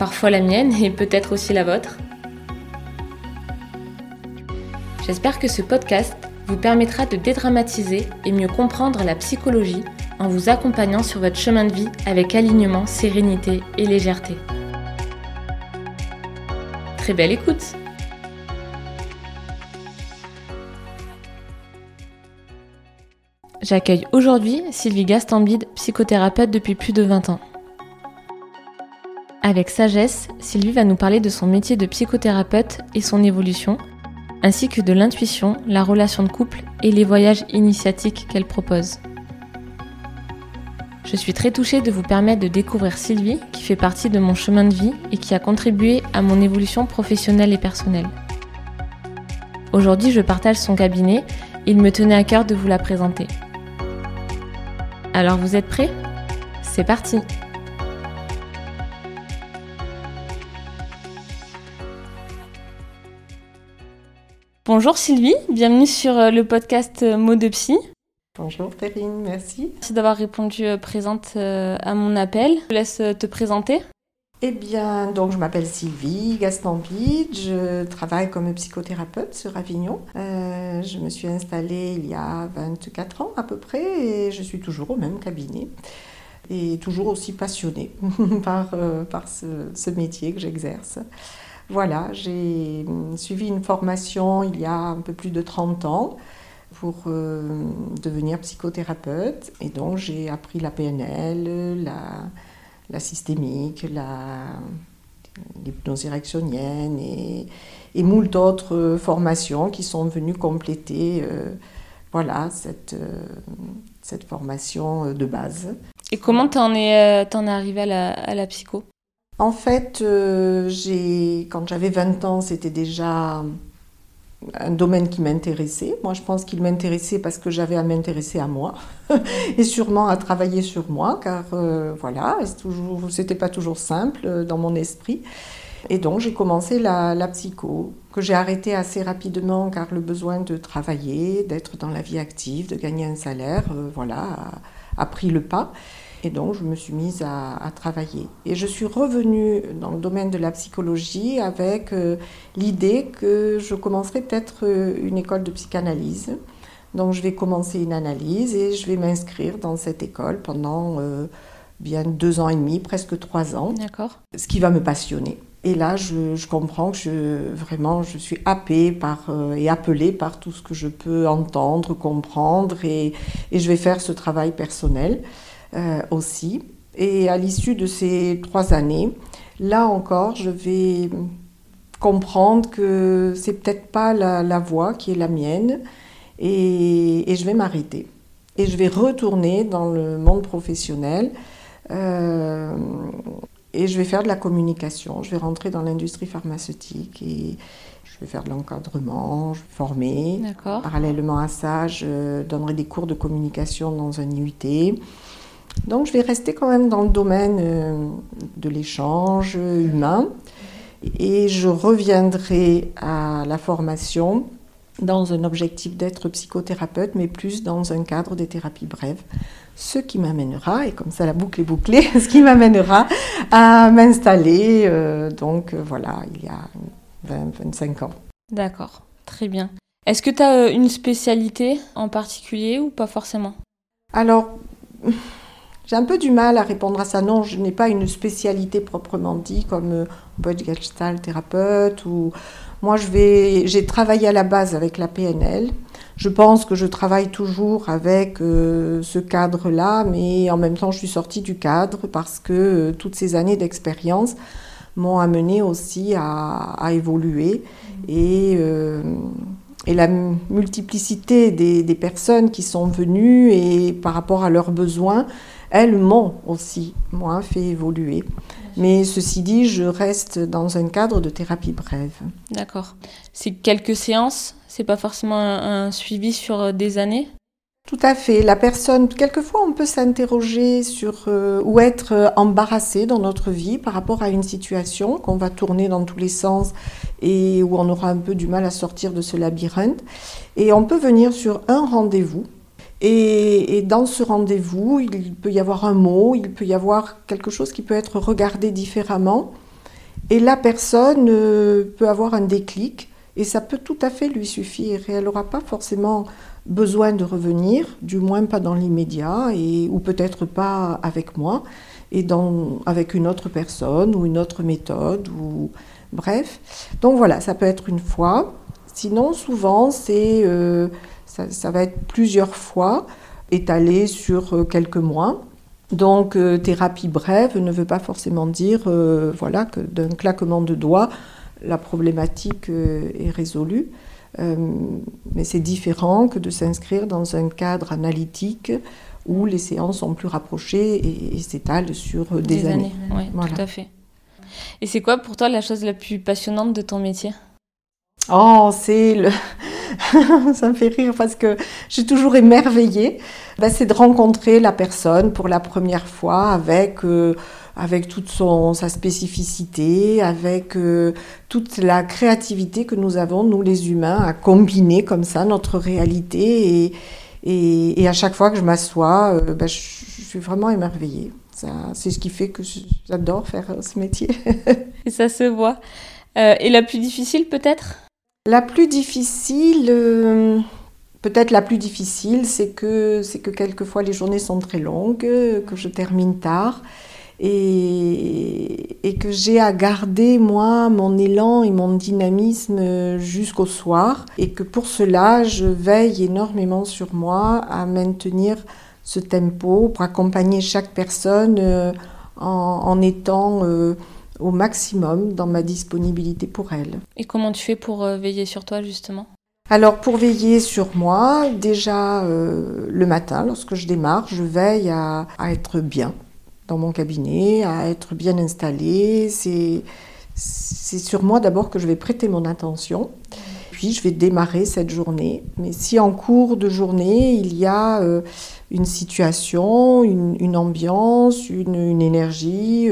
parfois la mienne et peut-être aussi la vôtre. J'espère que ce podcast vous permettra de dédramatiser et mieux comprendre la psychologie en vous accompagnant sur votre chemin de vie avec alignement, sérénité et légèreté. Très belle écoute J'accueille aujourd'hui Sylvie Gastambide, psychothérapeute depuis plus de 20 ans. Avec sagesse, Sylvie va nous parler de son métier de psychothérapeute et son évolution, ainsi que de l'intuition, la relation de couple et les voyages initiatiques qu'elle propose. Je suis très touchée de vous permettre de découvrir Sylvie, qui fait partie de mon chemin de vie et qui a contribué à mon évolution professionnelle et personnelle. Aujourd'hui, je partage son cabinet et il me tenait à cœur de vous la présenter. Alors vous êtes prêts? C'est parti Bonjour Sylvie, bienvenue sur euh, le podcast euh, Mots de Psy. Bonjour Perrine, merci. Merci d'avoir répondu euh, présente à mon appel. Je laisse te présenter. Eh bien, donc je m'appelle Sylvie Gastambide, je travaille comme psychothérapeute sur Avignon. Euh, je me suis installée il y a 24 ans à peu près et je suis toujours au même cabinet et toujours aussi passionnée par, euh, par ce, métier que j'exerce. Voilà, j'ai suivi une formation il y a un peu plus de 30 ans pour euh, devenir psychothérapeute et donc j'ai appris la PNL, la la systémique, l'hypnose et, et moult autres formations qui sont venues compléter euh, voilà, cette, euh, cette formation de base. Et comment t'en es, euh, en es arrivé à la psycho? En fait, j'ai, quand j'avais 20 ans, c'était déjà un domaine qui m'intéressait. Moi, je pense qu'il m'intéressait parce que j'avais à m'intéresser à moi et sûrement à travailler sur moi, car euh, voilà, c'était pas toujours simple euh, dans mon esprit. Et donc, j'ai commencé la, psycho, que j'ai arrêté assez rapidement, car le besoin de travailler, d'être dans la vie active, de gagner un salaire, euh, voilà, a pris le pas. Et donc, je me suis mise à, travailler. Et je suis revenue dans le domaine de la psychologie avec euh, l'idée que je commencerai peut-être euh, une école de psychanalyse. Donc, je vais commencer une analyse et je vais m'inscrire dans cette école pendant euh, bien deux ans et demi, presque trois ans. D'accord. Ce qui va me passionner. Et là, je, comprends que je, vraiment, je suis happée par, et appelée par tout ce que je peux entendre, comprendre, et, et je vais faire ce travail personnel. Euh, aussi. Et à l'issue de ces trois années, là encore, je vais comprendre que c'est peut-être pas la, voie qui est la mienne et, je vais m'arrêter. Et je vais retourner dans le monde professionnel euh, et je vais faire de la communication. Je vais rentrer dans l'industrie pharmaceutique et je vais faire de l'encadrement, je vais former. Parallèlement à ça, je donnerai des cours de communication dans un IUT. Donc je vais rester quand même dans le domaine euh, de l'échange humain et je reviendrai à la formation dans un objectif d'être psychothérapeute, mais plus dans un cadre des thérapies brèves. Ce qui m'amènera, et comme ça la boucle est bouclée, ce qui m'amènera à m'installer, euh, donc euh, voilà, il y a 20-25 ans. D'accord, très bien. Est-ce que tu as une spécialité en particulier ou pas forcément? Alors, j'ai un peu du mal à répondre à ça. Non, je n'ai pas une spécialité proprement dit, comme euh, on Gestalt thérapeute ou moi je vais j'ai travaillé à la base avec la PNL. Je pense que je travaille toujours avec euh, ce cadre-là, mais en même temps je suis sortie du cadre parce que euh, toutes ces années d'expérience m'ont amené aussi à, évoluer et, et la multiplicité des, des, personnes qui sont venues et par rapport à leurs besoins elles m'ont aussi, moi, fait évoluer. Mais ceci dit, je reste dans un cadre de thérapie brève. D'accord. C'est quelques séances? C'est pas forcément un, suivi sur euh, des années? Tout à fait. La personne, quelquefois, on peut s'interroger sur euh, ou être euh, embarrassé dans notre vie par rapport à une situation qu'on va tourner dans tous les sens et où on aura un peu du mal à sortir de ce labyrinthe. Et on peut venir sur un rendez-vous et, dans ce rendez-vous, il peut y avoir un mot, il peut y avoir quelque chose qui peut être regardé différemment. Et la personne euh, peut avoir un déclic et ça peut tout à fait lui suffire. Et elle n'aura pas forcément besoin de revenir, du moins pas dans l'immédiat, et, ou peut-être pas avec moi, et avec une autre personne ou une autre méthode. Ou, bref. Donc voilà, ça peut être une fois. Sinon, souvent, c'est... Euh, ça, va être plusieurs fois, étalé sur euh, quelques mois. Donc, euh, thérapie brève ne veut pas forcément dire euh, voilà, que d'un claquement de doigts, la problématique est résolue. mais c'est différent que de s'inscrire dans un cadre analytique où les séances sont plus rapprochées et, s'étalent sur des, années. Oui, tout à fait. Et c'est quoi pour toi la chose la plus passionnante de ton métier? Oh, c'est le... ça me fait rire parce que j'ai toujours émerveillée. Ben, c'est de rencontrer la personne pour la première fois avec, euh, avec toute son, sa spécificité, avec euh, toute la créativité que nous avons, nous les humains, à combiner comme ça notre réalité. Et, et, et à chaque fois que je m'assois, euh, ben, je, suis vraiment émerveillée. C'est ce qui fait que j'adore faire ce métier. et ça se voit. et la plus difficile peut-être? La plus difficile, euh, peut-être la plus difficile, c'est que, c'est que quelquefois les journées sont très longues, que je termine tard et, que j'ai à garder moi mon élan et mon dynamisme jusqu'au soir et que pour cela je veille énormément sur moi à maintenir ce tempo pour accompagner chaque personne euh, en, en étant euh, au maximum dans ma disponibilité pour elle. Et comment tu fais pour euh, veiller sur toi justement? Alors pour veiller sur moi, déjà euh, le matin, lorsque je démarre, je veille à, être bien dans mon cabinet, à être bien installée. C'est, c'est sur moi d'abord que je vais prêter mon attention. Puis je vais démarrer cette journée. Mais si en cours de journée, il y a euh, une situation, une, ambiance, une, énergie,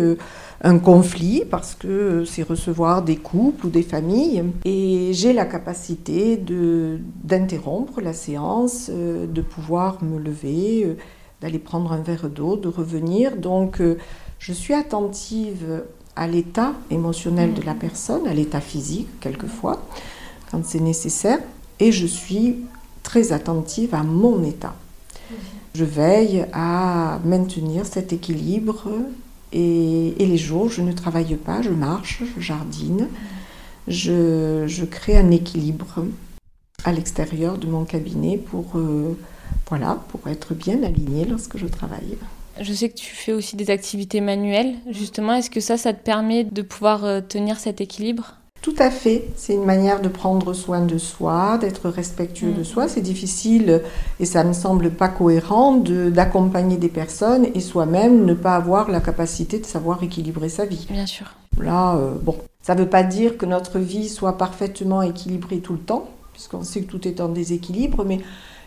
un conflit parce que c'est recevoir des couples ou des familles et j'ai la capacité de d'interrompre la séance, euh, de pouvoir me lever, euh, d'aller prendre un verre d'eau, de revenir. Donc euh, je suis attentive à l'état émotionnel de la personne, à l'état physique quelquefois quand c'est nécessaire et je suis très attentive à mon état. Je veille à maintenir cet équilibre et, les jours, je ne travaille pas, je marche, je jardine, je, crée un équilibre à l'extérieur de mon cabinet pour, euh, voilà, pour être bien aligné lorsque je travaille. Je sais que tu fais aussi des activités manuelles. Justement, est-ce que ça, ça te permet de pouvoir euh, tenir cet équilibre? Tout à fait. C'est une manière de prendre soin de soi, d'être respectueux de mm. soi. C'est difficile et ça ne semble pas cohérent d'accompagner des personnes et soi-même ne pas avoir la capacité de savoir équilibrer sa vie. Bien sûr. Là, euh, bon, ça ne veut pas dire que notre vie soit parfaitement équilibrée tout le temps, puisqu'on sait que tout est en déséquilibre, mais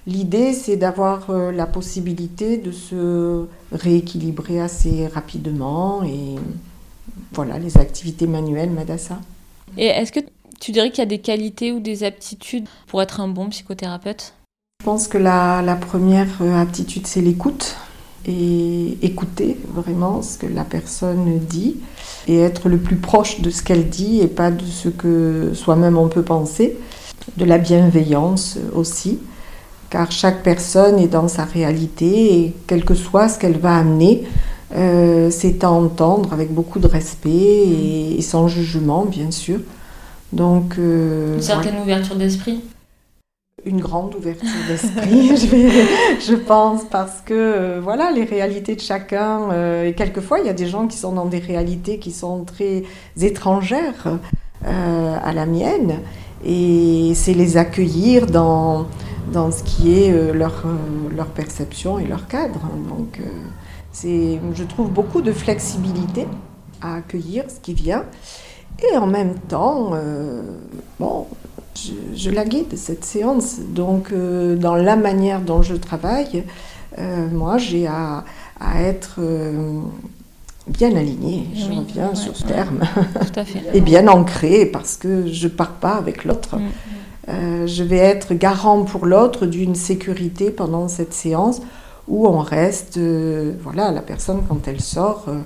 l'idée c'est d'avoir euh, la possibilité de se rééquilibrer assez rapidement et voilà, les activités manuelles ça. Et est-ce que tu dirais qu'il y a des qualités ou des aptitudes pour être un bon psychothérapeute? Je pense que la, première euh, aptitude, c'est l'écoute. Et écouter vraiment ce que la personne dit et être le plus proche de ce qu'elle dit et pas de ce que soi-même on peut penser. De la bienveillance aussi, car chaque personne est dans sa réalité et quel que soit ce qu'elle va amener, euh, c'est à entendre avec beaucoup de respect et, sans jugement, bien sûr. Donc, euh, Une certaine ouverture d'esprit? Une grande ouverture d'esprit, je, je, pense, parce que euh, voilà, les réalités de chacun, et quelquefois il y a des gens qui sont dans des réalités qui sont très étrangères à la mienne, et c'est les accueillir dans, dans ce qui est leur, leur perception et leur cadre. Donc, c'est, je trouve beaucoup de flexibilité à accueillir ce qui vient. Et en même temps, bon, je, la guide, cette séance. Donc, dans la manière dont je travaille, moi, j'ai à, être bien aligné, je reviens sur ce terme, et bien ancré parce que je ne pars pas avec l'autre. Mm. Euh, je vais être garant pour l'autre d'une sécurité pendant cette séance où on reste, euh, voilà, la personne quand elle sort, euh,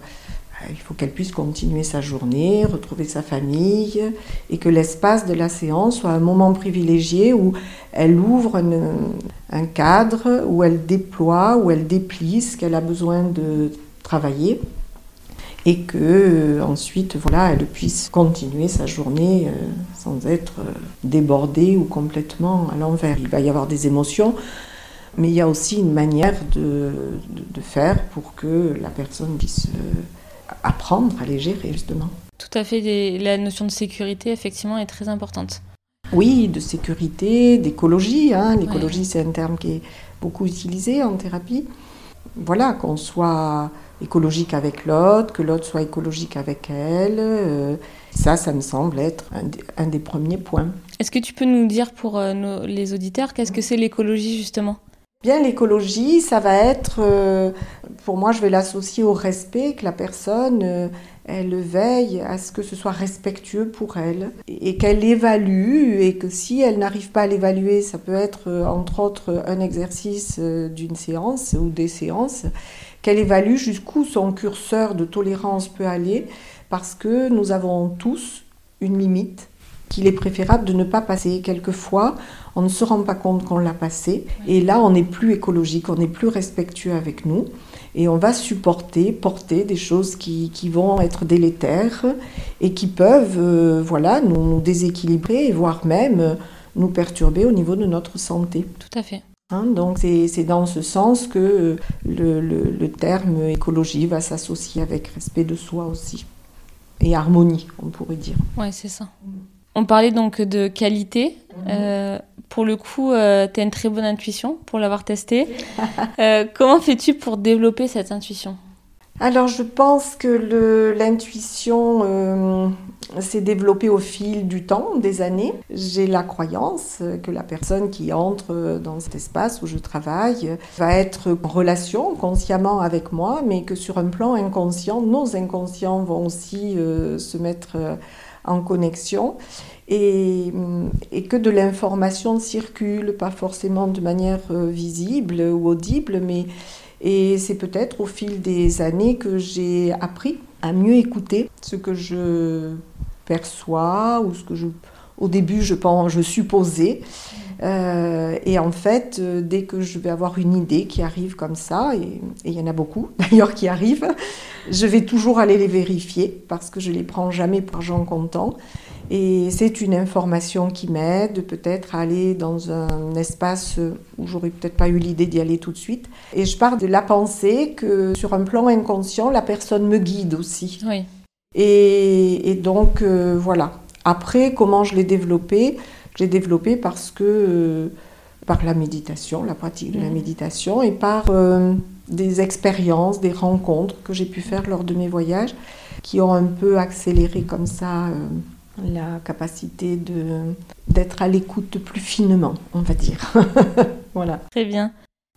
il faut qu'elle puisse continuer sa journée, retrouver sa famille, et que l'espace de la séance soit un moment privilégié où elle ouvre un cadre, où elle déploie, où elle déplie ce qu'elle a besoin de travailler et que euh, ensuite voilà elle puisse continuer sa journée sans être débordée ou complètement à l'envers. Il va y avoir des émotions, mais il y a aussi une manière de, de, faire pour que la personne puisse apprendre à les gérer justement. Tout à fait, la notion de sécurité effectivement est très importante. Oui, de sécurité, d'écologie. Hein. L'écologie, c'est un terme qui est beaucoup utilisé en thérapie. Voilà, qu'on soit écologique avec l'autre, que l'autre soit écologique avec elle. Euh, ça, ça me semble être un, des premiers points. Est-ce que tu peux nous dire pour euh, les auditeurs qu'est-ce que c'est l'écologie justement? Bien, l'écologie, ça va être, euh, pour moi, je vais l'associer au respect, que la personne, elle veille à ce que ce soit respectueux pour elle et qu'elle évalue et que si elle n'arrive pas à l'évaluer, ça peut être entre autres un exercice d'une séance ou des séances, qu'elle évalue jusqu'où son curseur de tolérance peut aller, parce que nous avons tous une limite qu'il est préférable de ne pas passer. Quelquefois, on ne se rend pas compte qu'on l'a passé, et là, on n'est plus écologique, on n'est plus respectueux avec nous, et on va supporter, porter des choses qui, vont être délétères et qui peuvent euh, voilà, nous, déséquilibrer, voire même nous perturber au niveau de notre santé. Tout à fait. Hein, donc c'est dans ce sens que euh, le, le, terme écologie va s'associer avec respect de soi aussi. Et harmonie, on pourrait dire. Oui, c'est ça. On parlait donc de qualité. Mhm. Euh, pour le coup, euh, tu as une très bonne intuition pour l'avoir testé. comment fais-tu pour développer cette intuition? Alors je pense que l'intuition euh, s'est développée au fil du temps, des années. J'ai la croyance que la personne qui entre dans cet espace où je travaille va être en relation consciemment avec moi, mais que sur un plan inconscient, nos inconscients vont aussi euh, se mettre euh, en connexion. Et, que de l'information circule, pas forcément de manière visible ou audible, mais et c'est peut-être au fil des années que j'ai appris à mieux écouter ce que je perçois ou ce que je, au début je pense, je supposais. Euh, et en fait, euh, dès que je vais avoir une idée qui arrive comme ça, et il y en a beaucoup d'ailleurs qui arrivent, je vais toujours aller les vérifier parce que je les prends jamais pour argent comptant. Et c'est une information qui m'aide peut-être à aller dans un espace où j'aurais peut-être pas eu l'idée d'y aller tout de suite. Et je pars de la pensée que sur un plan inconscient, la personne me guide aussi. Oui. Et, donc euh, voilà. Après, comment je l'ai développé? Je l'ai développé parce que euh, par la méditation, la pratique de la mmh. méditation, et par euh, des expériences, des rencontres que j'ai pu faire lors de mes voyages, qui ont un peu accéléré comme ça la capacité de d'être à l'écoute plus finement, on va dire. voilà. Très bien.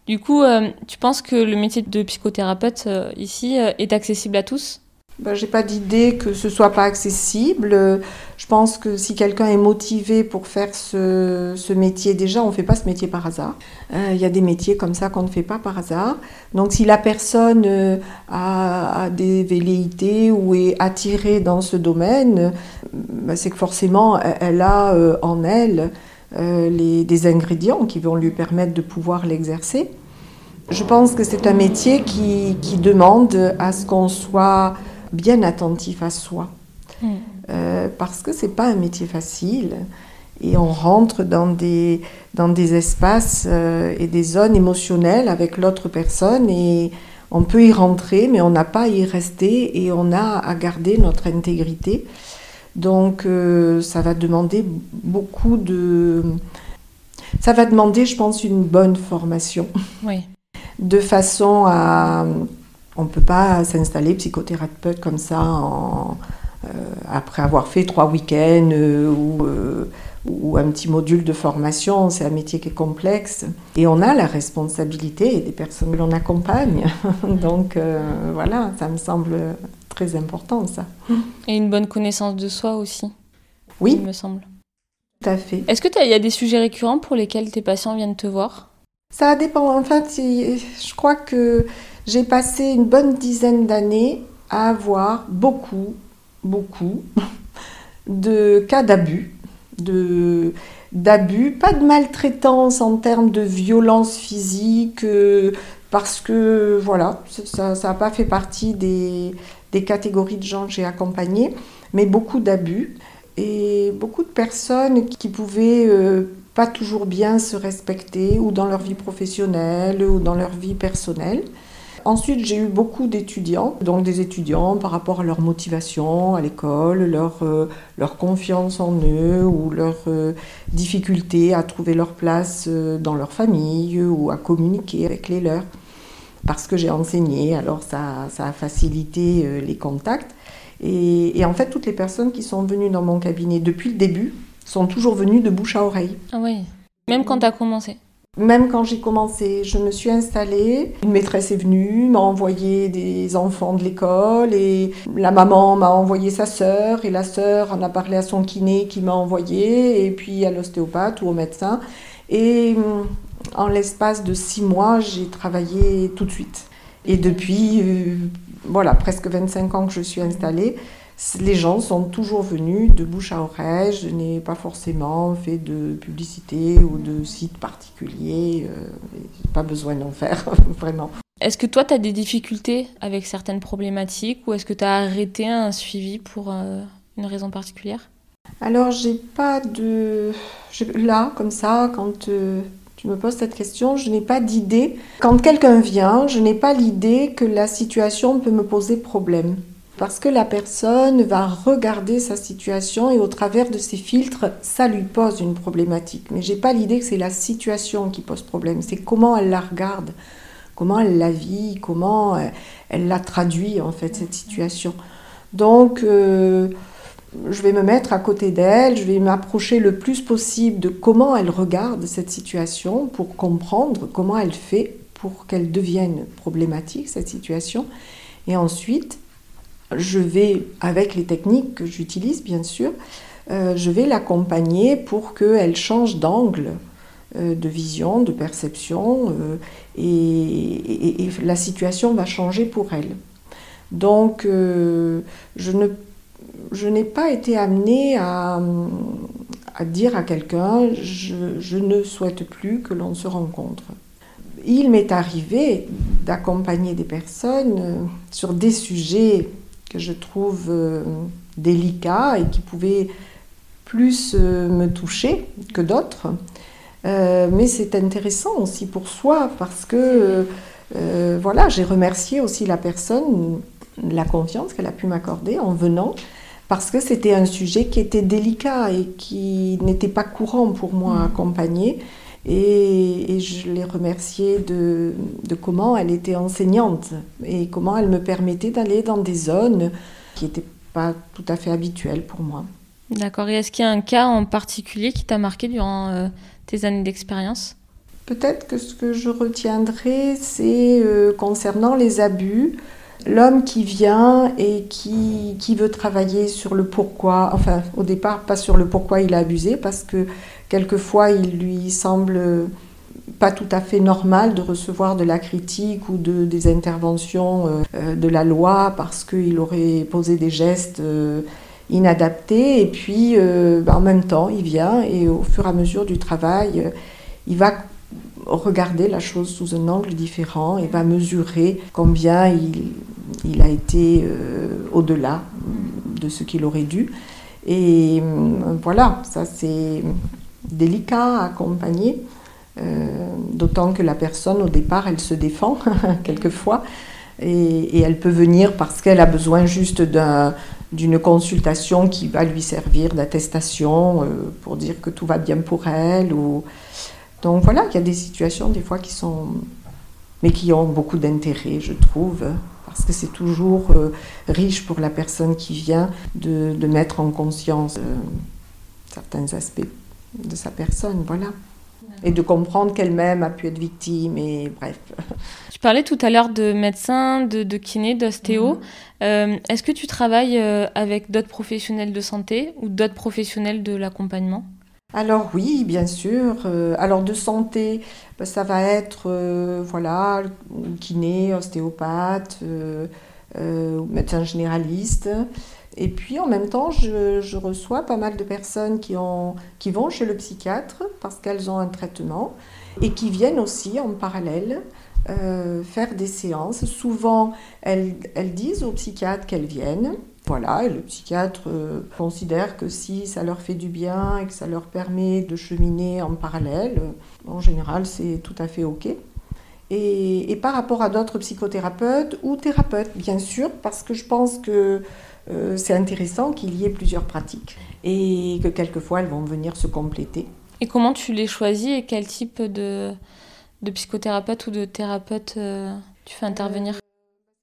Du coup, euh, tu penses que le métier de psychothérapeute euh, ici euh, est accessible à tous? Ben, J'ai pas d'idée que ce soit pas accessible. Je pense que si quelqu'un est motivé pour faire ce, métier, déjà, on ne fait pas ce métier par hasard. Euh, il y a des métiers comme ça qu'on ne fait pas par hasard. Donc si la personne euh, a, des velléités ou est attirée dans ce domaine, ben, c'est que forcément, elle a euh, en elle des ingrédients qui vont lui permettre de pouvoir l'exercer. Je pense que c'est un métier qui demande à ce qu'on soit bien attentif à soi. Mm. Euh, parce que c'est pas un métier facile et on rentre dans des, dans des espaces euh, et des zones émotionnelles avec l'autre personne et on peut y rentrer mais on n'a pas à y rester et on a à garder notre intégrité. Donc euh, ça va demander beaucoup de... Ça va demander, je pense, une bonne formation. Oui. De façon à On ne peut pas s'installer psychothérapeute comme ça après avoir fait trois week-ends ou ou un petit module de formation. C'est un métier qui est complexe. Et on a la responsabilité des personnes que l'on accompagne. Donc euh, voilà, ça me semble très important ça. Et une bonne connaissance de soi aussi. Oui. Il me semble. Tout à fait. Est-ce que il y a des sujets récurrents pour lesquels tes patients viennent te voir? Ça dépend. En fait, je crois que j'ai passé une bonne dizaine d'années à avoir beaucoup, beaucoup de cas d'abus de d'abus, pas de maltraitance en termes de violence physique, euh, parce que voilà, ça n'a pas fait partie des, catégories de gens que j'ai accompagnés, mais beaucoup d'abus et beaucoup de personnes qui pouvaient euh, pas toujours bien se respecter ou dans leur vie professionnelle ou dans leur vie personnelle. Ensuite, j'ai eu beaucoup d'étudiants, donc des étudiants par rapport à leur motivation à l'école, leur, euh, leur confiance en eux ou leur euh, difficulté à trouver leur place euh, dans leur famille ou à communiquer avec les leurs. Parce que j'ai enseigné, alors ça, ça a facilité les contacts. Et, en fait, toutes les personnes qui sont venues dans mon cabinet depuis le début sont toujours venues de bouche à oreille. Ah oui, même quand tu as commencé même quand j'ai commencé, je me suis installée. Une maîtresse est venue, m'a envoyé des enfants de l'école et la maman m'a envoyé sa sœur et la sœur en a parlé à son kiné qui m'a envoyé et puis à l'ostéopathe ou au médecin. Et hum, en l'espace de six mois, j'ai travaillé tout de suite. Et depuis, euh, voilà, presque 25 ans que je suis installée, les gens sont toujours venus de bouche à oreille. Je n'ai pas forcément fait de publicité ou de site particulier. Euh, pas besoin d'en faire, vraiment. Est-ce que toi, tu as des difficultés avec certaines problématiques ou est-ce que tu as arrêté un suivi pour euh, une raison particulière? Alors, j'ai pas de. Là, comme ça, quand. Euh, tu me poses cette question, je n'ai pas d'idée. Quand quelqu'un vient, je n'ai pas l'idée que la situation peut me poser problème parce que la personne va regarder sa situation et au travers de ses filtres, ça lui pose une problématique. Mais j'ai pas l'idée que c'est la situation qui pose problème, c'est comment elle la regarde, comment elle la vit, comment euh, elle la traduit en fait cette situation. Donc euh, je vais me mettre à côté d'elle, je vais m'approcher le plus possible de comment elle regarde cette situation pour comprendre comment elle fait pour qu'elle devienne problématique cette situation. Et ensuite, je vais, avec les techniques que j'utilise bien sûr, euh, je vais l'accompagner pour qu'elle change d'angle euh, de vision, de perception, euh, et, la situation va changer pour elle. Donc, je ne je n'ai pas été amenée à, dire à quelqu'un je, ne souhaite plus que l'on se rencontre. Il m'est arrivé d'accompagner des personnes sur des sujets que je trouve euh, délicat et qui pouvait plus euh, me toucher que d'autres. Euh, mais c'est intéressant aussi pour soi parce que voilà, j'ai remercié aussi la personne, la confiance qu'elle a pu m'accorder en venant parce que c'était un sujet qui était délicat et qui n'était pas courant pour moi à mmh. accompagner. Et, je l'ai remerciée de, comment elle était enseignante et comment elle me permettait d'aller dans des zones qui n'étaient pas tout à fait habituelles pour moi. D'accord. Et est-ce qu'il y a un cas en particulier qui t'a marqué durant euh, tes années d'expérience? Peut-être que ce que je retiendrai, c'est euh, concernant les abus. L'homme qui vient et qui, qui, veut travailler sur le pourquoi, enfin au départ pas sur le pourquoi il a abusé, parce que quelquefois il lui semble pas tout à fait normal de recevoir de la critique ou de, des interventions euh, euh, de la loi parce qu'il aurait posé des gestes euh, inadaptés. Et puis, ben, en même temps, il vient et au fur et à mesure du travail, il va regarder la chose sous un angle différent et va mesurer combien il, il a été au-delà de ce qu'il aurait dû. Et voilà, ça c'est délicat à accompagner, euh, d'autant que la personne au départ, elle se défend quelquefois, et, elle peut venir parce qu'elle a besoin juste d'une consultation qui va lui servir d'attestation euh, pour dire que tout va bien pour elle. Ou... Donc voilà, il y a des situations des fois qui sont... mais qui ont beaucoup d'intérêt, je trouve. parce que c'est toujours riche pour la personne qui vient de mettre en conscience certains aspects de sa personne, voilà. Et de comprendre qu'elle-même a pu être victime, et bref. Tu parlais tout à l'heure de médecin, de, de kiné, d'ostéo. Mhm. Euh, est-ce que tu travailles euh, avec d'autres professionnels de santé ou d'autres professionnels de l'accompagnement? Alors oui, bien sûr. Euh, alors de santé, bah, ça va être voilà kiné, ostéopathe, médecin généraliste. Et puis en même temps, je, reçois pas mal de personnes qui, ont, qui vont chez le psychiatre parce qu'elles ont un traitement et qui viennent aussi en parallèle euh, faire des séances. Souvent, elles, disent au psychiatre qu'elles viennent. Voilà, et le psychiatre euh, considère que si ça leur fait du bien et que ça leur permet de cheminer en parallèle, en général, c'est tout à fait OK. Et par rapport à d'autres psychothérapeutes ou thérapeutes, bien sûr, parce que je pense que euh, c'est intéressant qu'il y ait plusieurs pratiques et que quelquefois elles vont venir se compléter. Et comment tu les choisis et quel type de, de psychothérapeute ou de thérapeute euh, tu fais intervenir? Ce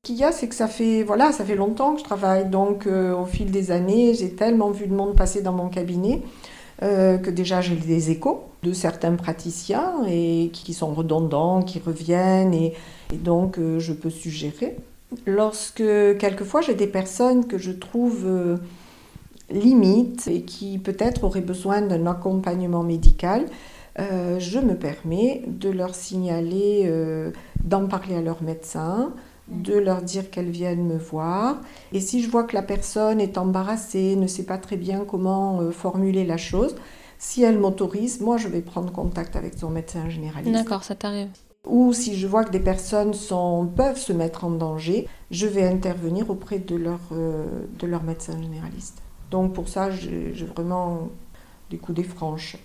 qu'il y a, c'est que ça fait, voilà, ça fait longtemps que je travaille, donc euh, au fil des années, j'ai tellement vu de monde passer dans mon cabinet que déjà j'ai des échos de certains praticiens et qui sont redondants, qui reviennent, et, et donc je peux suggérer. Lorsque quelquefois j'ai des personnes que je trouve euh, limites et qui peut-être auraient besoin d'un accompagnement médical, euh, je me permets de leur signaler, euh, d'en parler à leur médecin, de leur dire qu'elles viennent me voir. Et si je vois que la personne est embarrassée, ne sait pas très bien comment formuler la chose, si elle m'autorise, moi je vais prendre contact avec son médecin généraliste. D'accord, ça t'arrive. Ou si je vois que des personnes peuvent se mettre en danger, je vais intervenir auprès de leur, euh, de leur médecin généraliste. Donc pour ça, j'ai vraiment des coups des franches.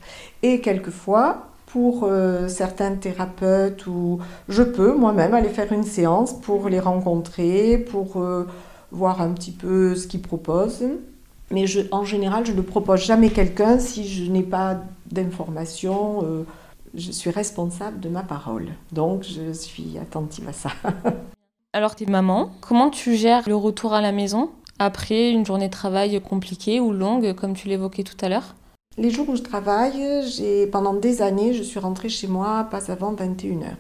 Et quelquefois, pour euh, certains thérapeutes, où je peux moi-même aller faire une séance pour les rencontrer, pour euh, voir un petit peu ce qu'ils proposent. Mais en général, je ne propose jamais quelqu'un si je n'ai pas d'informations je suis responsable de ma parole. Donc, je suis attentive à ça. Alors, tu es maman. Comment tu gères le retour à la maison après une journée de travail compliquée ou longue, comme tu l'évoquais tout à l'heure? Les jours où je travaille, j'ai pendant des années, je suis rentrée chez moi pas avant 21h.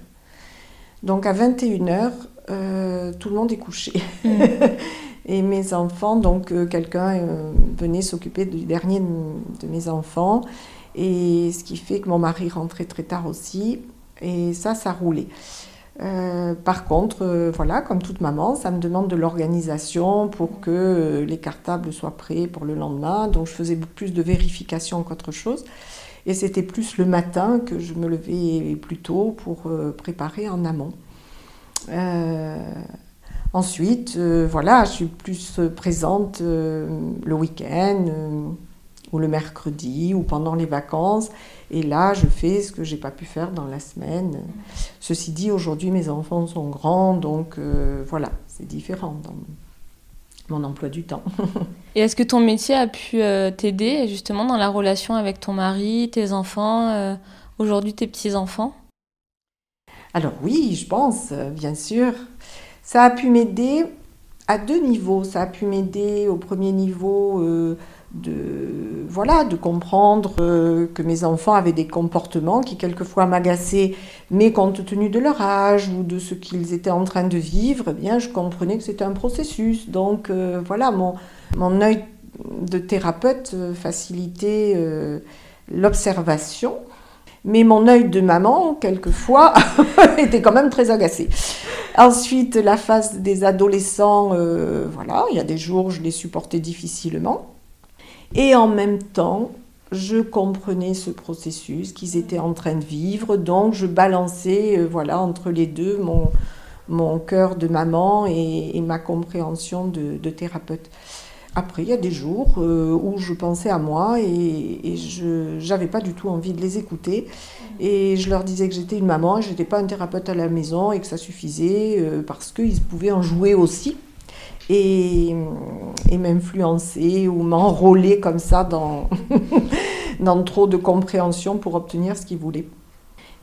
Donc, à 21h, euh, tout le monde est couché. Mm. Et mes enfants, donc euh, quelqu'un euh, venait s'occuper du dernier de mes enfants. Et ce qui fait que mon mari rentrait très tard aussi. Et ça, ça roulait. Euh, par contre, euh, voilà, comme toute maman, ça me demande de l'organisation pour que euh, les cartables soient prêts pour le lendemain. Donc, je faisais plus de vérification qu'autre chose. Et c'était plus le matin que je me levais plus tôt pour préparer en amont. ensuite, voilà, je suis plus présente le week-end ou le mercredi ou pendant les vacances. Et là, je fais ce que j'ai pas pu faire dans la semaine. Ceci dit, aujourd'hui, mes enfants sont grands, donc euh, voilà, c'est différent dans mon emploi du temps. Et est-ce que ton métier a pu euh, t'aider justement dans la relation avec ton mari, tes enfants, euh, aujourd'hui tes petits-enfants? Alors oui, je pense, bien sûr. Ça a pu m'aider à deux niveaux. Ça a pu m'aider au premier niveau de voilà de comprendre euh, que mes enfants avaient des comportements qui quelquefois m'agaçaient mais compte tenu de leur âge ou de ce qu'ils étaient en train de vivre eh bien je comprenais que c'était un processus donc euh, voilà mon mon œil de thérapeute euh, facilitait l'observation mais mon œil de maman, quelquefois, était quand même très agacé. Ensuite, la phase des adolescents, voilà, il y a des jours, je les supportais difficilement. Et en même temps, je comprenais ce processus qu'ils étaient en train de vivre, donc je balançais euh, voilà, entre les deux mon, mon cœur de maman et, ma compréhension de, thérapeute. Après, il y a des jours euh, où je pensais à moi et, je n'avais pas du tout envie de les écouter. Et je leur disais que j'étais une maman et je n'étais pas un thérapeute à la maison et que ça suffisait euh, parce qu'ils pouvaient en jouer aussi et, m'influencer ou m'enrôler comme ça dans, dans trop de compréhension pour obtenir ce qu'ils voulaient.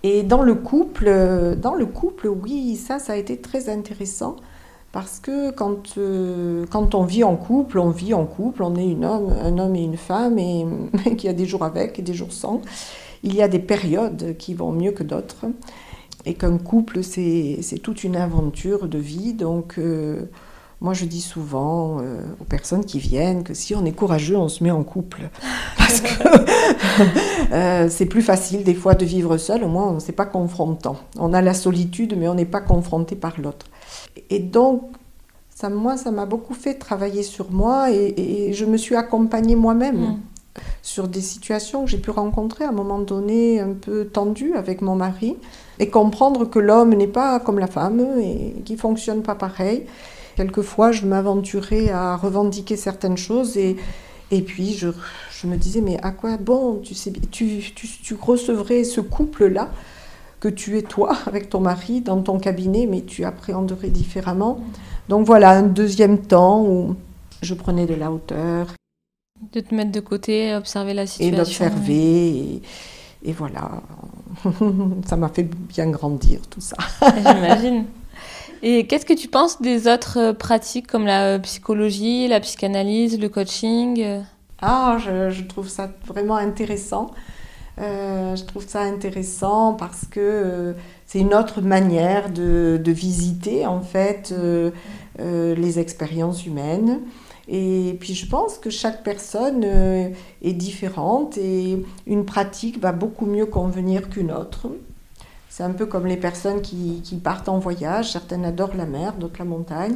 Et dans le couple, dans le couple, oui, ça, ça a été très intéressant Parce que quand, quand on vit en couple, on vit en couple, on est une homme, un homme et une femme, et qu'il y a des jours avec et des jours sans. Il y a des périodes qui vont mieux que d'autres. Et qu'un couple, c'est toute une aventure de vie. Donc, moi, je dis souvent euh, aux personnes qui viennent que si on est courageux, on se met en couple. Parce que euh, c'est plus facile des fois de vivre seul, au moins on ne s'est pas confrontant. On a la solitude, mais on n'est pas confronté par l'autre. Et donc, ça, moi, ça m'a beaucoup fait travailler sur moi et, je me suis accompagnée moi-même. Mm. sur des situations que j'ai pu rencontrer à un moment donné un peu tendues avec mon mari et comprendre que l'homme n'est pas comme la femme et qu'il fonctionne pas pareil Quelquefois, je m'aventurais à revendiquer certaines choses et, et puis je, je, me disais, mais à quoi bon Tu, sais, tu, tu, tu recevrais ce couple-là que tu es toi avec ton mari dans ton cabinet, mais tu appréhenderais différemment. Donc voilà, un deuxième temps où je prenais de la hauteur. De te mettre de côté, observer la situation. Et d'observer. Et, et, voilà, ça m'a fait bien grandir tout ça. J'imagine. Et qu'est-ce que tu penses des autres euh, pratiques comme la euh, psychologie, la psychanalyse, le coaching euh? Ah, je, trouve ça vraiment intéressant. je trouve ça intéressant parce que c'est une autre manière de, visiter en fait les expériences humaines. Et puis je pense que chaque personne est différente et une pratique va beaucoup mieux convenir qu'une autre. C'est un peu comme les personnes qui, partent en voyage. Certaines adorent la mer, d'autres la montagne.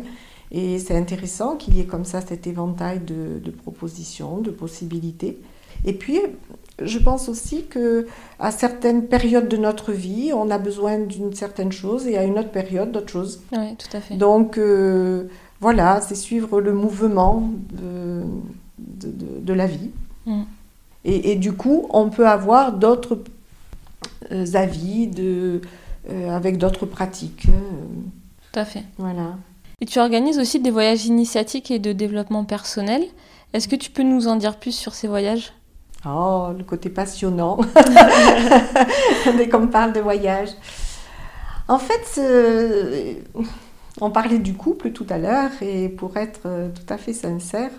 Et c'est intéressant qu'il y ait comme ça cet éventail de, propositions, de possibilités. Et puis, je pense aussi que à certaines périodes de notre vie, on a besoin d'une certaine chose et à une autre période d'autre chose. Oui, tout à fait. Donc, euh, voilà, c'est suivre le mouvement de, de, la vie. Mm. Et, et, du coup, on peut avoir d'autres avis, de, euh, avec d'autres pratiques. Tout à fait. Voilà. Et tu organises aussi des voyages initiatiques et de développement personnel. Est-ce que tu peux nous en dire plus sur ces voyages? Oh, le côté passionnant dès qu'on parle de voyage. En fait, on parlait du couple tout à l'heure et pour être tout à fait sincère,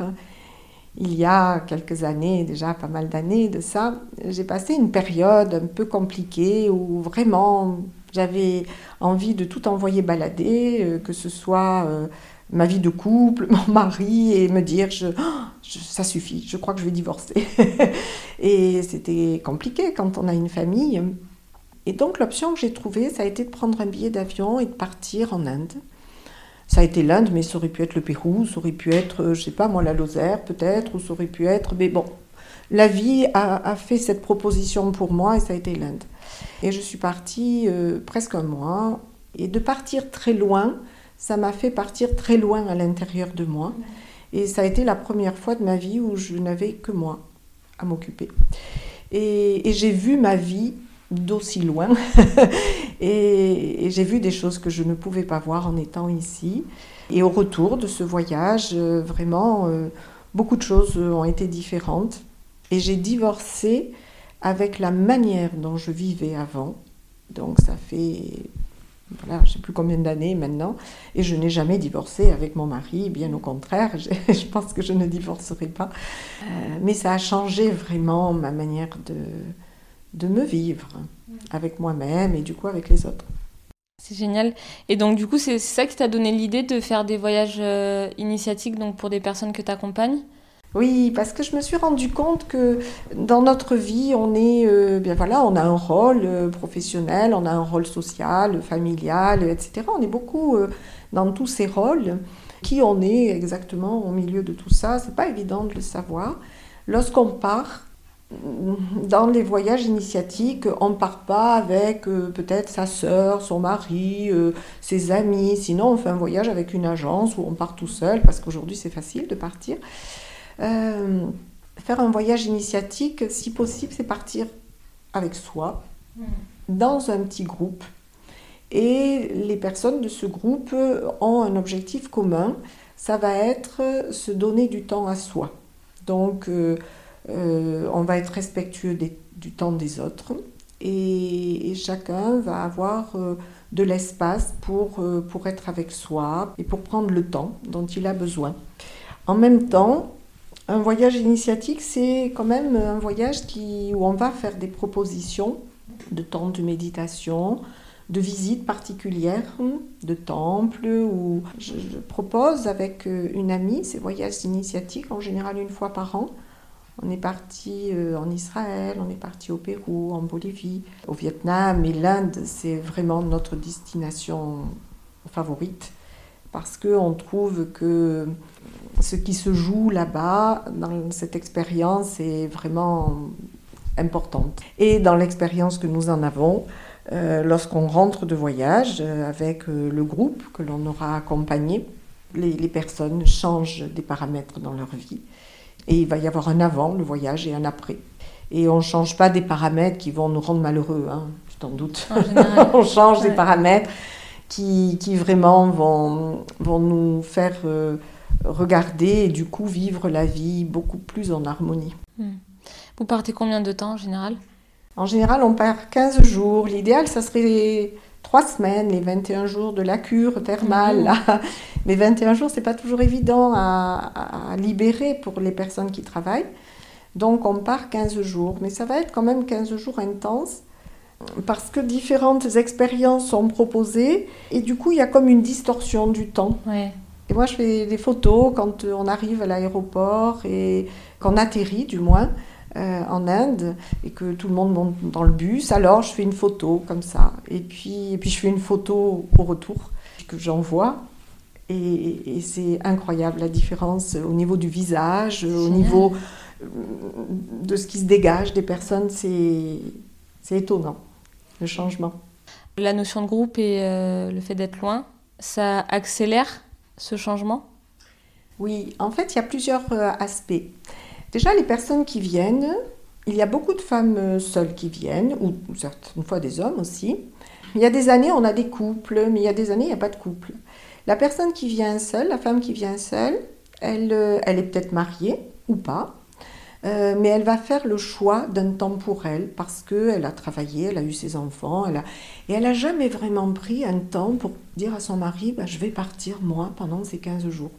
il y a quelques années, déjà pas mal d'années de ça, j'ai passé une période un peu compliquée où vraiment j'avais envie de tout envoyer balader, euh, que ce soit euh, ma vie de couple, mon mari, et me dire ça suffit, je crois que je vais divorcer. et c'était compliqué quand on a une famille. Et donc l'option que j'ai trouvée, ça a été de prendre un billet d'avion et de partir en Inde. Ça a été l'Inde, mais ça aurait pu être le Pérou, ça aurait pu être, euh, je sais pas moi, la Lozère peut-être, ou ça aurait pu être. Mais bon, la vie a, fait cette proposition pour moi et ça a été l'Inde. Et je suis partie euh, presque un mois. Et de partir très loin, ça m'a fait partir très loin à l'intérieur de moi. Et ça a été la première fois de ma vie où je n'avais que moi à m'occuper. Et, et j'ai vu ma vie d'aussi loin. et, j'ai vu des choses que je ne pouvais pas voir en étant ici. Et au retour de ce voyage, euh, vraiment, euh, beaucoup de choses ont été différentes. Et j'ai divorcé avec la manière dont je vivais avant. Donc ça fait, voilà, je ne sais plus combien d'années maintenant. Et je n'ai jamais divorcé avec mon mari, bien au contraire, je pense que je ne divorcerai pas. Euh, mais ça a changé vraiment ma manière de, de me vivre avec moi-même et du coup avec les autres. C'est génial. Et donc du coup, c'est ça qui t'a donné l'idée de faire des voyages euh, initiatiques donc pour des personnes que tu accompagnes oui, parce que je me suis rendu compte que dans notre vie, on est euh, bien voilà, on a un rôle euh, professionnel, on a un rôle social, familial, etc. On est beaucoup dans tous ces rôles. Qui on est exactement au milieu de tout ça, c'est pas évident de le savoir. Lorsqu'on part, dans les voyages initiatiques, on ne part pas avec euh, peut-être sa sœur, son mari, euh, ses amis. Sinon, on fait un voyage avec une agence où on part tout seul, parce qu'aujourd'hui, c'est facile de partir. Euh, faire un voyage initiatique, si possible, c'est partir avec soi, hmm. dans un petit groupe. Et les personnes de ce groupe ont un objectif commun, ça va être se donner du temps à soi. Donc, euh, on va être respectueux du temps des autres et, chacun va avoir euh, de l'espace pour, euh, pour être avec soi et pour prendre le temps dont il a besoin. En même temps, un voyage initiatique, c'est quand même un voyage qui, où on va faire des propositions de temps de méditation, de visites particulières, de temples, où je, je propose avec une amie ces voyages initiatiques, en général une fois par an. On est parti euh, en Israël, on est parti au Pérou, en Bolivie, au Vietnam et l'Inde, c'est vraiment notre destination favorite parce qu'on trouve que ce qui se joue là-bas, dans cette expérience, est vraiment importante. Et dans l'expérience que nous en avons, euh, lorsqu'on rentre de voyage euh, avec le groupe que l'on aura accompagné, les, personnes changent des paramètres dans leur vie. Et il va y avoir un avant le voyage et un après. Et on ne change pas des paramètres qui vont nous rendre malheureux, hein, je t'en doute. on change ouais. des paramètres qui, qui, vraiment vont, vont nous faire euh, regarder et du coup vivre la vie beaucoup plus en harmonie. Hmm. Vous partez combien de temps en général? En général, on part 15 jours. L'idéal, ça serait 3 semaines, les 21 jours de la cure thermale. Mmh. Mais 21 jours, c'est pas toujours évident à, à, libérer pour les personnes qui travaillent. Donc, on part 15 jours. Mais ça va être quand même 15 jours intenses parce que différentes expériences sont proposées et du coup, il y a comme une distorsion du temps. Ouais. Et moi, je fais des photos quand on arrive à l'aéroport et qu'on atterrit, du moins, euh, en Inde, et que tout le monde monte dans le bus. Alors, je fais une photo comme ça. Et puis, et puis je fais une photo au retour que j'envoie. Et, et c'est incroyable la différence au niveau du visage, au niveau de ce qui se dégage des personnes. C'est étonnant, le changement. La notion de groupe et euh, le fait d'être loin, ça accélère ce changement? Oui, en fait, il y a plusieurs euh, aspects. Déjà, les personnes qui viennent, il y a beaucoup de femmes euh, seules qui viennent, ou certaines fois des hommes aussi. Il y a des années, on a des couples, mais il y a des années, il n'y a pas de couple. La personne qui vient seule, la femme qui vient seule, elle, euh, elle est peut-être mariée ou pas, euh, mais elle va faire le choix d'un temps pour elle parce qu'elle a travaillé, elle a eu ses enfants, elle a... et elle n'a jamais vraiment pris un temps pour dire à son mari bah, Je vais partir moi pendant ces 15 jours.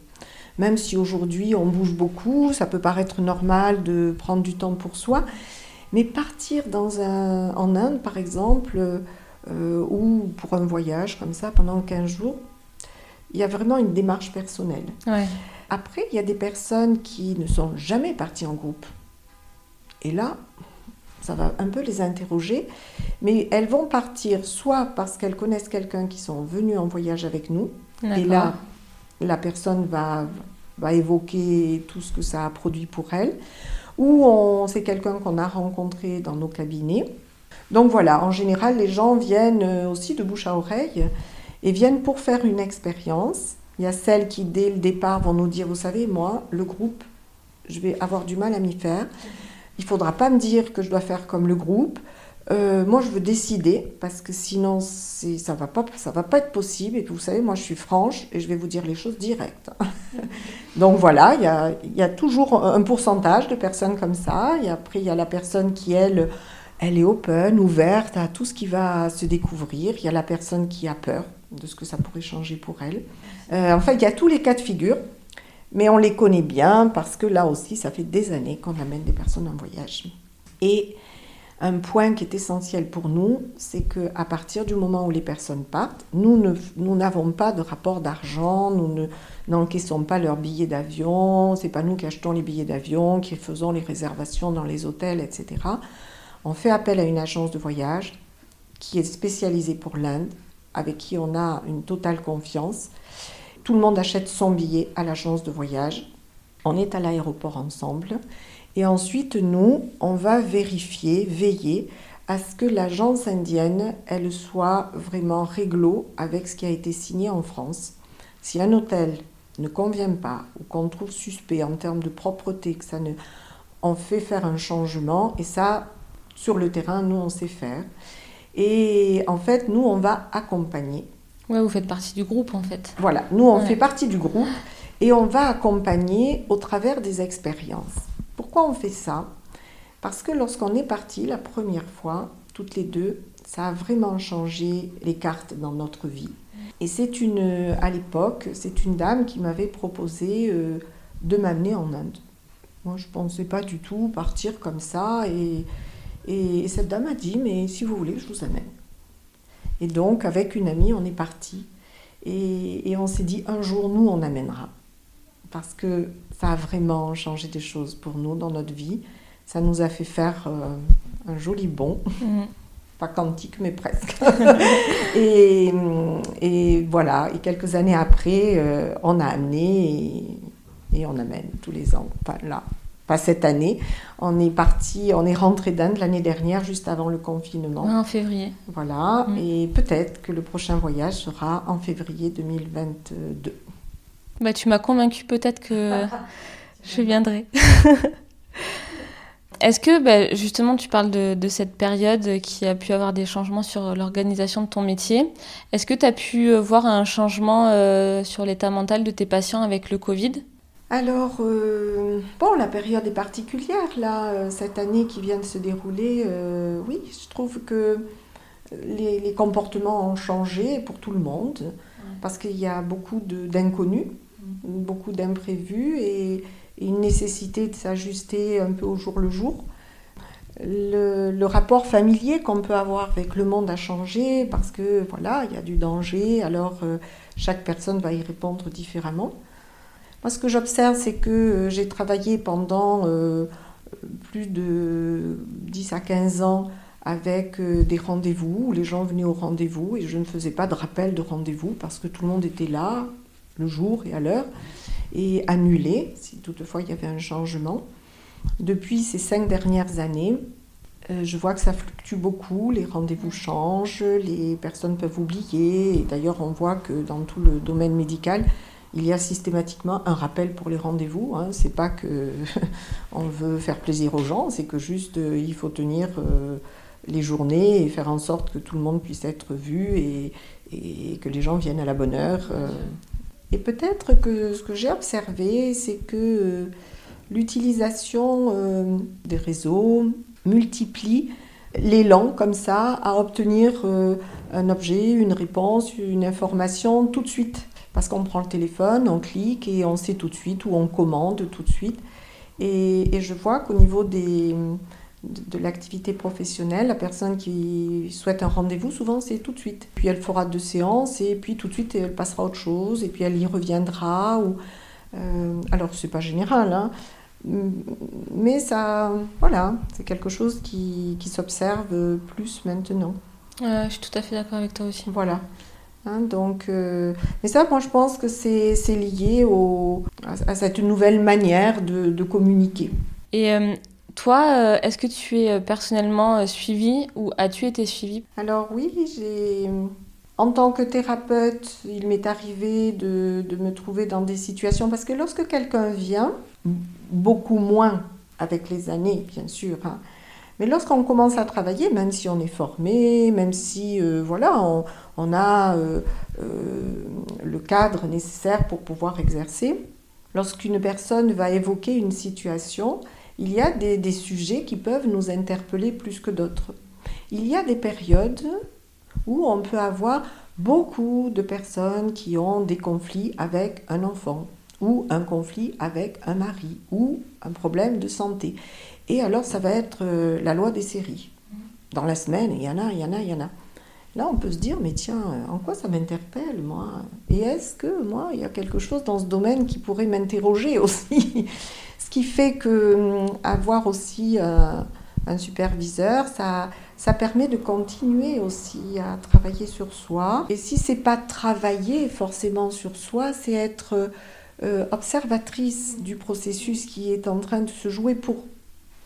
Même si aujourd'hui on bouge beaucoup, ça peut paraître normal de prendre du temps pour soi, mais partir dans un, en Inde par exemple, euh, ou pour un voyage comme ça pendant 15 jours, il y a vraiment une démarche personnelle. Ouais. Après, il y a des personnes qui ne sont jamais parties en groupe. Et là, ça va un peu les interroger, mais elles vont partir soit parce qu'elles connaissent quelqu'un qui sont venus en voyage avec nous, et là, la personne va, va évoquer tout ce que ça a produit pour elle, ou c'est quelqu'un qu'on a rencontré dans nos cabinets. Donc voilà, en général, les gens viennent aussi de bouche à oreille et viennent pour faire une expérience. Il y a celles qui, dès le départ, vont nous dire, vous savez, moi, le groupe, je vais avoir du mal à m'y faire. Il ne faudra pas me dire que je dois faire comme le groupe. Euh, moi, je veux décider parce que sinon, ça va pas, ça va pas être possible. Et puis, vous savez, moi, je suis franche et je vais vous dire les choses directes. Donc voilà, il y a, toujours un pourcentage de personnes comme ça. Et après, il y a la personne qui, elle, elle est open, ouverte à tout ce qui va se découvrir. Il y a la personne qui a peur de ce que ça pourrait changer pour elle. Euh, en fait, il y a tous les cas de figure. Mais on les connaît bien parce que là aussi, ça fait des années qu'on amène des personnes en voyage. Et un point qui est essentiel pour nous, c'est qu'à partir du moment où les personnes partent, nous n'avons pas de rapport d'argent, nous n'encaissons pas leurs billets d'avion, c'est pas nous qui achetons les billets d'avion, qui faisons les réservations dans les hôtels, etc. On fait appel à une agence de voyage qui est spécialisée pour l'Inde, avec qui on a une totale confiance tout le monde achète son billet à l'agence de voyage. On est à l'aéroport ensemble. Et ensuite, nous, on va vérifier, veiller à ce que l'agence indienne, elle soit vraiment réglo avec ce qui a été signé en France. Si un hôtel ne convient pas ou qu'on trouve suspect en termes de propreté, que ça ne, on fait faire un changement et ça, sur le terrain, nous, on sait faire. Et en fait, nous, on va accompagner Ouais, vous faites partie du groupe en fait. Voilà, nous on ouais. fait partie du groupe et on va accompagner au travers des expériences. Pourquoi on fait ça? Parce que lorsqu'on est parti la première fois, toutes les deux, Ça a vraiment changé les cartes dans notre vie. Et c'est une, à l'époque, c'est une dame qui m'avait proposé euh, de m'amener en Inde. Moi, je ne pensais pas du tout partir comme ça. Et, et cette dame a dit, mais si vous voulez, je vous amène. Et donc, avec une amie, on est parti. Et on s'est dit, un jour, nous, on amènera. Parce que ça a vraiment changé des choses pour nous dans notre vie. Ça nous a fait faire euh, un joli bond. Mhm. Pas quantique, mais presque. et, et, voilà, et quelques années après, euh, on a amené et, et, on amène tous les ans. Enfin, là, pas cette année. On est parti, on est rentré d'Inde l'année dernière, juste avant le confinement. En février. Voilà, mm. et peut-être que le prochain voyage sera en février 2022. Bah, tu m'as convaincu peut-être que je viendrai. Est-ce que bah, justement tu parles de, de, cette période qui a pu avoir des changements sur l'organisation de ton métier Est-ce que tu as pu euh, voir un changement euh, sur l'état mental de tes patients avec le Covid? Alors, euh, bon, la période est particulière, là, euh, cette année qui vient de se dérouler, euh, oui, je trouve que les, comportements ont changé pour tout le monde, parce qu'il y a beaucoup d'inconnus. Beaucoup d'imprévus et, une nécessité de s'ajuster un peu au jour le jour. Le, rapport familier qu'on peut avoir avec le monde a changé parce que voilà, il y a du danger, alors chaque personne va y répondre différemment. Moi, ce que j'observe, c'est que euh, j'ai travaillé pendant euh, plus de 10 à 15 ans avec euh, des rendez-vous où les gens venaient au rendez-vous et je ne faisais pas de rappel de rendez-vous parce que tout le monde était là le jour et à l'heure et annulé si toutefois il y avait un changement. Depuis ces cinq dernières années, je vois que ça fluctue beaucoup, les rendez-vous changent, les personnes peuvent oublier et d'ailleurs on voit que dans tout le domaine médical, il y a systématiquement un rappel pour les rendez-vous. Hein. C'est pas que on veut faire plaisir aux gens, c'est que juste euh, il faut tenir euh, les journées et faire en sorte que tout le monde puisse être vu et, que les gens viennent à la bonne heure. Euh. Et peut-être que ce que j'ai observé, c'est que l'utilisation des réseaux multiplie l'élan comme ça à obtenir un objet, une réponse, une information tout de suite. Parce qu'on prend le téléphone, on clique et on sait tout de suite ou on commande tout de suite. Et, je vois qu'au niveau des, de, l'activité professionnelle, la personne qui souhaite un rendez-vous, souvent c'est tout de suite. Puis elle fera deux séances et puis tout de suite elle passera à autre chose et puis elle y reviendra. Ou, euh, alors c'est pas général, hein, mais ça, voilà, c'est quelque chose qui, qui s'observe plus maintenant. je suis tout à fait d'accord avec toi aussi. Voilà. Hein, donc, euh, mais ça, moi, je pense que c'est lié au, à, cette nouvelle manière de, de communiquer. Et euh, toi, euh, est-ce que tu es personnellement suivie ou as-tu été suivie Alors oui, j'ai... En tant que thérapeute, il m'est arrivé de, de, me trouver dans des situations, parce que lorsque quelqu'un vient, beaucoup moins avec les années, bien sûr, hein, mais lorsqu'on commence à travailler, même si on est formé, même si euh, voilà, on, a euh, euh, le cadre nécessaire pour pouvoir exercer, lorsqu'une personne va évoquer une situation, il y a des, sujets qui peuvent nous interpeller plus que d'autres. Il y a des périodes où on peut avoir beaucoup de personnes qui ont des conflits avec un enfant ou un conflit avec un mari ou un problème de santé. Et alors, ça va être euh, la loi des séries. Dans la semaine, il y en a, il y en a, il y en a. Là, on peut se dire, mais tiens, en quoi ça m'interpelle, moi? Et est-ce que, moi, il y a quelque chose dans ce domaine qui pourrait m'interroger aussi? Ce qui fait que hum, avoir aussi euh, un superviseur, ça, ça permet de continuer aussi à travailler sur soi. Et si c'est pas travailler forcément sur soi, c'est être euh, observatrice du processus qui est en train de se jouer pour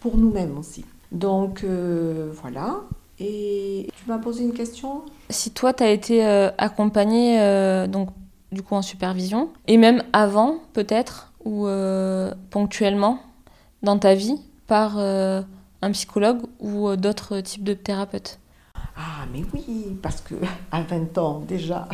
pour nous-mêmes aussi. Donc euh, voilà. Et tu m'as posé une question? Si toi, tu as été euh, accompagnée, euh, donc du coup en supervision, et même avant peut-être, ou ponctuellement dans ta vie, par un psychologue ou d'autres types de thérapeutes? Ah, mais oui, parce que à 20 ans déjà,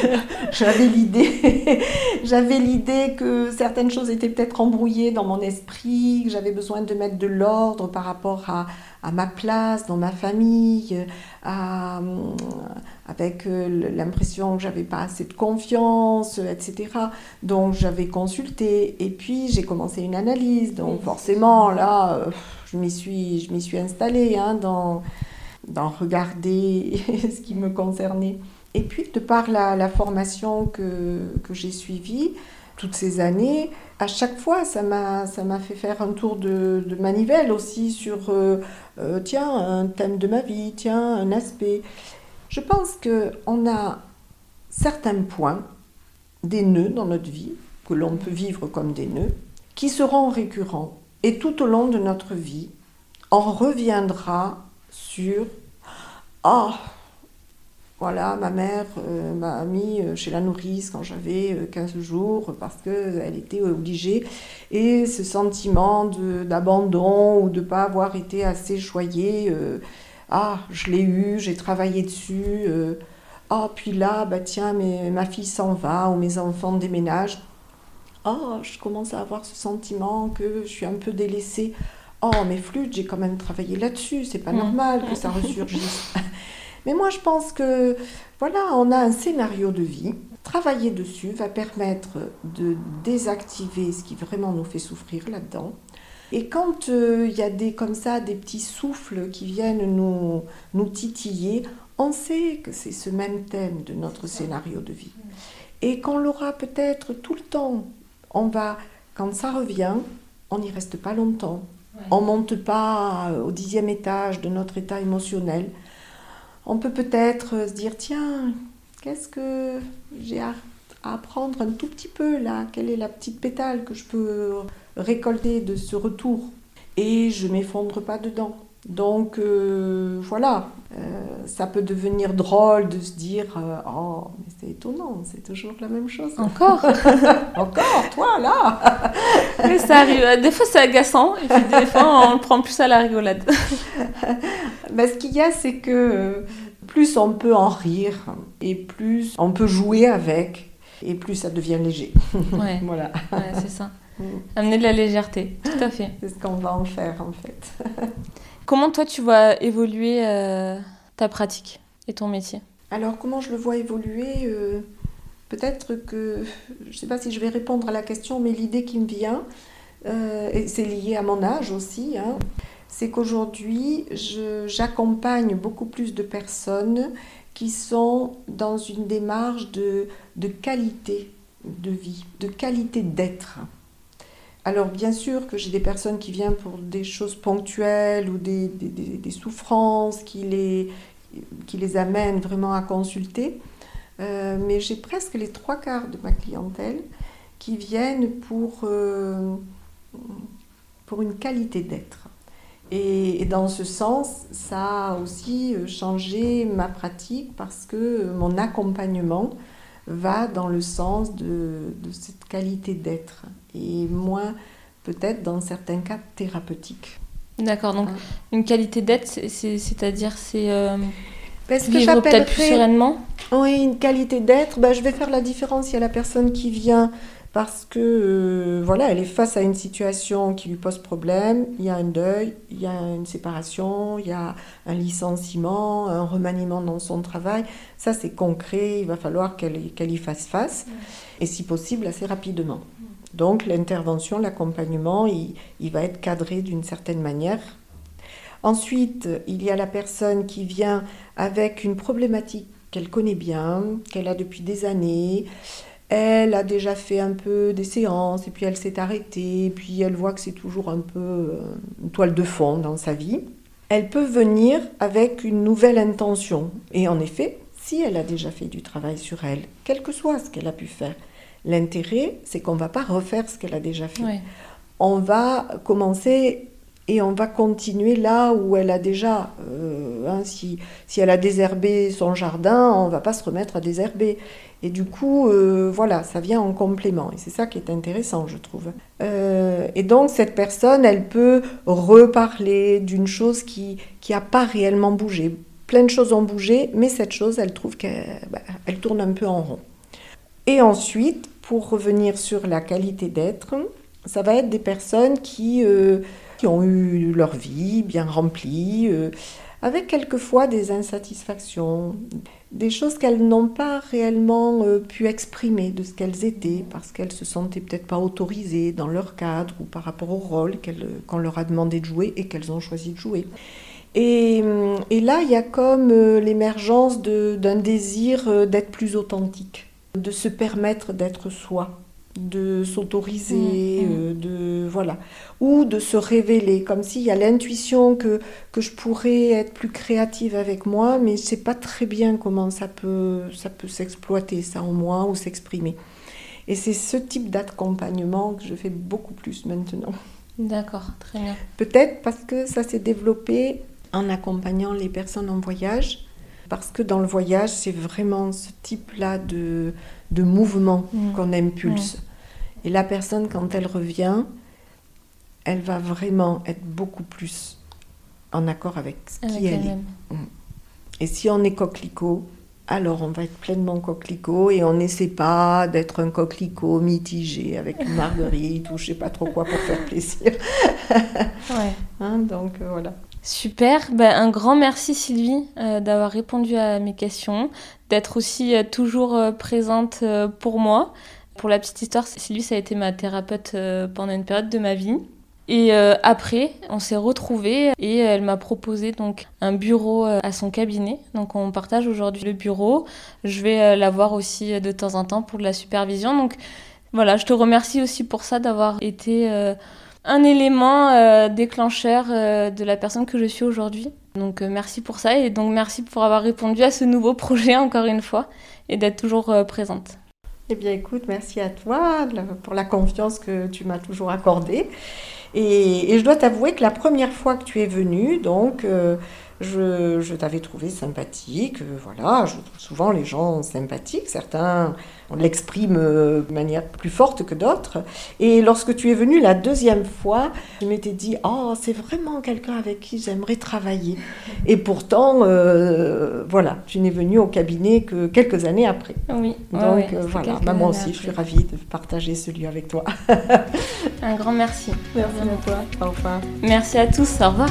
j'avais l'idée, j'avais l'idée que certaines choses étaient peut-être embrouillées dans mon esprit, que j'avais besoin de mettre de l'ordre par rapport à, ma place dans ma famille, avec euh, l'impression que j'avais pas assez de confiance, etc. Donc j'avais consulté et puis j'ai commencé une analyse. Donc forcément là, euh, je m'y suis, je m'y suis installée hein, dans d'en regarder ce qui me concernait. Et puis, de par la, formation que, que j'ai suivie toutes ces années, à chaque fois, ça m'a, fait faire un tour de, de manivelle aussi sur, euh, euh, tiens, un thème de ma vie, tiens, un aspect. Je pense qu'on a certains points, des nœuds dans notre vie, que l'on peut vivre comme des nœuds, qui seront récurrents. Et tout au long de notre vie, on reviendra sur Ah, voilà, ma mère euh, m'a mis euh, chez la nourrice quand j'avais 15 euh, jours parce qu'elle était obligée. Et ce sentiment d'abandon ou de ne pas avoir été assez choyée, ah, je l'ai eu, j'ai travaillé dessus. ah, puis là, bah tiens, ma fille s'en va ou mes enfants déménagent. Ah, je commence à avoir ce sentiment que je suis un peu délaissée. Oh, mes flûtes, j'ai quand même travaillé là-dessus, c'est pas mm. normal que ça ressurgisse. Mais moi, je pense que, voilà, on a un scénario de vie. Travailler dessus va permettre de désactiver ce qui vraiment nous fait souffrir là-dedans. Et quand euh, il y a des, comme ça, des petits souffles qui viennent nous, nous titiller, on sait que c'est ce même thème de notre scénario de vie. Et qu'on l'aura peut-être tout le temps. On va, quand ça revient, on n'y reste pas longtemps. On ne monte pas au dixième étage de notre état émotionnel. On peut peut-être se dire, tiens, qu'est-ce que j'ai à apprendre un tout petit peu là? Quelle est la petite pétale que je peux récolter de ce retour? Et je m'effondre pas dedans. Donc euh, voilà, euh, ça peut devenir drôle de se dire euh, Oh, mais c'est étonnant, c'est toujours la même chose. Encore Encore, toi là Mais ça arrive. Des fois c'est agaçant, et puis des fois on le prend plus à la rigolade. Ben, ce qu'il y a, c'est que plus on peut en rire, et plus on peut jouer avec, et plus ça devient léger. Ouais, voilà. Ouais, c'est ça. Mm. Amener de la légèreté, tout à fait. C'est ce qu'on va en faire en fait. Comment toi tu vois évoluer euh, ta pratique et ton métier? Alors comment je le vois évoluer euh, Peut-être que, je ne sais pas si je vais répondre à la question, mais l'idée qui me vient, euh, et c'est lié à mon âge aussi, hein, c'est qu'aujourd'hui j'accompagne beaucoup plus de personnes qui sont dans une démarche de, de qualité de vie, de qualité d'être. Alors bien sûr que j'ai des personnes qui viennent pour des choses ponctuelles ou des, souffrances qui les, qui les amènent vraiment à consulter, euh, mais j'ai presque les trois quarts de ma clientèle qui viennent pour, euh, pour une qualité d'être. Et, dans ce sens, ça a aussi changé ma pratique parce que mon accompagnement va dans le sens de, cette qualité d'être et moins peut-être dans certains cas thérapeutiques. D'accord, donc une qualité d'être, c'est-à-dire c'est euh, vivre peut-être plus sereinement? Oui, une qualité d'être, ben, je vais faire la différence. Il y a la personne qui vient parce que euh, voilà, elle est face à une situation qui lui pose problème, il y a un deuil, il y a une séparation, il y a un licenciement, un remaniement dans son travail. Ça, c'est concret, il va falloir qu'elle y fasse face, et si possible, assez rapidement. Donc l'intervention, l'accompagnement, il, il va être cadré d'une certaine manière. Ensuite, il y a la personne qui vient avec une problématique qu'elle connaît bien, qu'elle a depuis des années, elle a déjà fait un peu des séances et puis elle s'est arrêtée, et puis elle voit que c'est toujours un peu euh, une toile de fond dans sa vie. Elle peut venir avec une nouvelle intention. Et en effet, si elle a déjà fait du travail sur elle, quel que soit ce qu'elle a pu faire, l'intérêt, c'est qu'on ne va pas refaire ce qu'elle a déjà fait. On va commencer et on va continuer là où elle a déjà, euh, hein, si, si, elle a désherbé son jardin, on va pas se remettre à désherber. Et du coup, euh, voilà, ça vient en complément. Et c'est ça qui est intéressant, je trouve. Euh, et donc, cette personne, elle peut reparler d'une chose qui n'a pas réellement bougé. plein de choses ont bougé, mais cette chose, elle trouve qu'elle bah, tourne un peu en rond. Et ensuite, pour revenir sur la qualité d'être, ça va être des personnes qui, qui ont eu leur vie bien remplie, euh, avec quelquefois des insatisfactions, des choses qu'elles n'ont pas réellement euh, pu exprimer de ce qu'elles étaient, parce qu'elles se sentaient peut-être pas autorisées dans leur cadre ou par rapport au rôle qu'on leur a demandé de jouer et qu'elles ont choisi de jouer. Et, et là, il y a comme l'émergence d'un désir d'être plus authentique, de se permettre d'être soi de s'autoriser, mm, mm. Euh, de voilà, ou de se révéler, comme s'il y a l'intuition que, que je pourrais être plus créative avec moi, mais je sais pas très bien comment ça peut, ça peut s'exploiter ça en moi ou s'exprimer. Et c'est ce type d'accompagnement que je fais beaucoup plus maintenant. D'accord, très bien. Peut-être parce que ça s'est développé en accompagnant les personnes en voyage, parce que dans le voyage, c'est vraiment ce type-là de, de mouvement mm. qu'on impulse. Et la personne, quand elle revient, elle va vraiment être beaucoup plus en accord avec ce qui elle, est. Mm. Et si on est coquelicot, alors on va être pleinement coquelicot et on n'essaie pas d'être un coquelicot mitigé avec une marguerite ou je sais pas trop quoi pour faire plaisir. ouais. Hein, donc euh, voilà. Super, ben, un grand merci Sylvie euh, d'avoir répondu à mes questions, d'être aussi euh, toujours présente pour moi. Pour la petite histoire, Sylvie, ça a été ma thérapeute euh, pendant une période de ma vie. Et euh, après, on s'est retrouvés et elle m'a proposé donc un bureau euh, à son cabinet. Donc on partage aujourd'hui le bureau. Je vais la voir aussi de temps en temps pour de la supervision. Donc voilà, je te remercie aussi pour ça d'avoir été un élément déclencheur de la personne que je suis aujourd'hui. Donc merci pour ça et donc merci pour avoir répondu à ce nouveau projet encore une fois et d'être toujours présente. Eh bien, écoute, merci à toi pour la confiance que tu m'as toujours accordée. Et, je dois t'avouer que la première fois que tu es venue, donc, euh, je, t'avais trouvé sympathique. Euh, voilà, je trouve souvent les gens sympathiques. Certains, on l'exprime euh, de manière plus forte que d'autres. Et lorsque tu es venu la deuxième fois, je m'étais dit, oh, c'est vraiment quelqu'un avec qui j'aimerais travailler. Et pourtant, euh, voilà, tu n'es venu au cabinet que quelques années après. Oui. Donc voilà, bah, moi aussi, je suis ravie de partager ce lieu avec toi. Un grand merci. Merci à toi. Au revoir. Merci à tous. Au revoir.